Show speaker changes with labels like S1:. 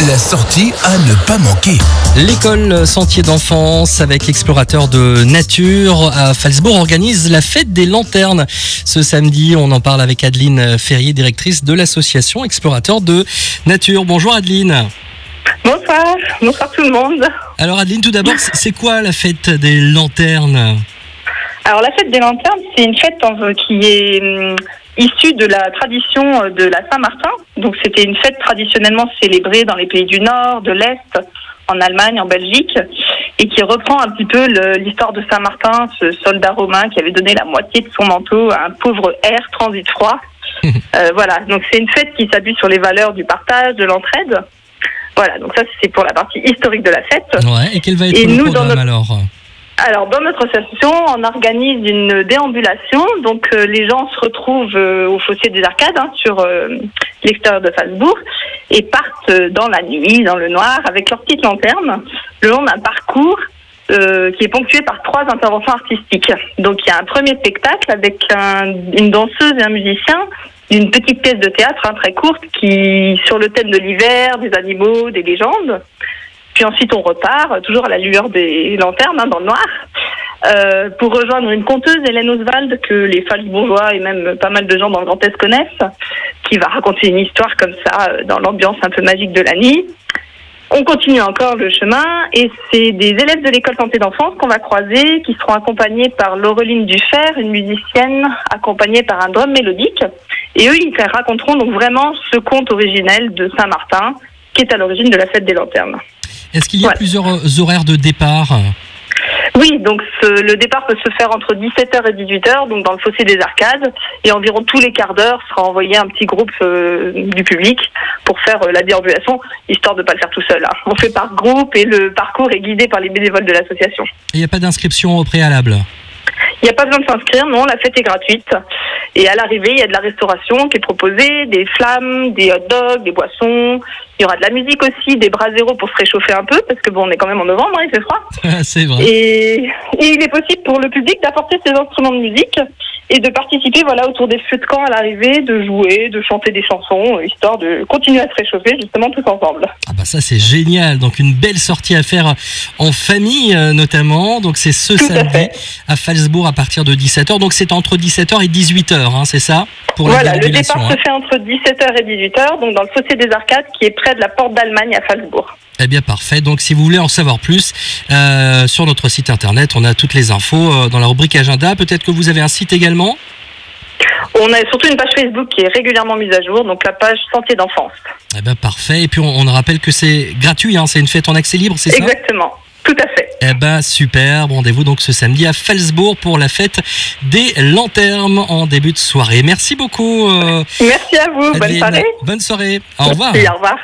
S1: La sortie à ne pas manquer.
S2: L'école Sentier d'enfance avec explorateurs de nature à Falsbourg organise la fête des lanternes. Ce samedi, on en parle avec Adeline Ferrier, directrice de l'association Explorateurs de Nature. Bonjour Adeline.
S3: Bonsoir, bonsoir tout le monde.
S2: Alors Adeline, tout d'abord, c'est quoi la fête des lanternes?
S3: Alors la fête des lanternes, c'est une fête qui est issue de la tradition euh, de la Saint-Martin. Donc c'était une fête traditionnellement célébrée dans les pays du Nord, de l'Est, en Allemagne, en Belgique, et qui reprend un petit peu l'histoire de Saint-Martin, ce soldat romain qui avait donné la moitié de son manteau à un pauvre air transit froid. Euh, voilà, donc c'est une fête qui s'appuie sur les valeurs du partage, de l'entraide. Voilà, donc ça c'est pour la partie historique de la fête.
S2: Ouais, et quel va être
S3: Et
S2: le
S3: nous, dans
S2: programme
S3: notre-
S2: alors?
S3: Alors, dans notre association, on organise une déambulation. Donc, euh, les gens se retrouvent euh, au fossé des Arcades, hein, sur euh, l'extérieur de Falsbourg, et partent dans la nuit, dans le noir, avec leur petite lanterne, le long d'un parcours qui est ponctué par trois interventions artistiques. Donc, il y a un premier spectacle avec un- une danseuse et un musicien d'une petite pièce de théâtre hein, très courte qui sur le thème de l'hiver, des animaux, des légendes. Puis ensuite, on repart, euh, toujours à la lueur des lanternes, hein, dans le noir, euh, pour rejoindre une conteuse, Hélène Oswald, que les Falsbourgeois et même pas mal de gens dans le Grand Est connaissent, qui va raconter une histoire comme ça, euh, dans l'ambiance un peu magique de la nuit. On continue encore le chemin et c'est des élèves de l'école santé d'enfance qu'on va croiser, qui seront accompagnés par Laureline Dufer, une musicienne accompagnée par un drum mélodique. Et eux, ils raconteront donc vraiment ce conte originel de Saint-Martin, qui est à l'origine de la fête des lanternes.
S2: Est-ce qu'il y a
S3: Ouais.
S2: plusieurs euh, horaires de départ?
S3: Oui, donc ce- le départ peut se faire entre 17h et 18h, donc dans le fossé des arcades, et environ tous les quarts d'heure sera envoyé un petit groupe euh, du public pour faire euh, la déambulation, histoire de ne pas le faire tout seul. hein. On fait par groupe et le parcours est guidé par les bénévoles de l'association.
S2: Il n'y a pas d'inscription au préalable?
S3: Il n'y a pas besoin de s'inscrire, non, la fête est gratuite. Et à l'arrivée, il y a de la restauration qui est proposée, des flammes, des hot dogs, des boissons. Il y aura de la musique aussi, des bras zéro pour se réchauffer un peu, parce que bon, on est quand même en novembre, hein, il fait froid.
S2: C'est vrai.
S3: Et, et il est possible pour le public d'apporter ses instruments de musique et de participer voilà, autour des feux de camp à l'arrivée, de jouer, de chanter des chansons, euh, histoire de continuer à se réchauffer justement tous ensemble.
S2: Ah bah ça c'est génial, donc une belle sortie à faire en famille euh, notamment, donc c'est ce
S3: Tout à
S2: samedi à Falsbourg à partir de 17h, donc c'est entre 17h et 18h, hein, c'est ça? Pour
S3: voilà, le départ
S2: hein.
S3: se fait entre 17h et 18h, donc dans le fossé des Arcades qui est près de la porte d'Allemagne à Falsbourg.
S2: Eh bien parfait, donc si vous voulez en savoir plus, euh, sur notre site internet on a toutes les infos euh, dans la rubrique agenda, peut-être que vous avez un site également
S3: On a surtout une page Facebook qui est régulièrement mise à jour, donc la page Sentier d'enfance.
S2: Eh bien parfait, et puis on, on rappelle que c'est gratuit, hein, c'est une fête en accès libre, c'est ça
S3: Exactement, tout à fait.
S2: Eh ben super, rendez-vous donc ce samedi à Falsbourg pour la fête des lanternes en début de soirée. Merci beaucoup. euh,
S3: Merci à vous, bonne
S2: Adeline.
S3: soirée.
S2: Bonne soirée. Au revoir.
S3: Merci, au revoir.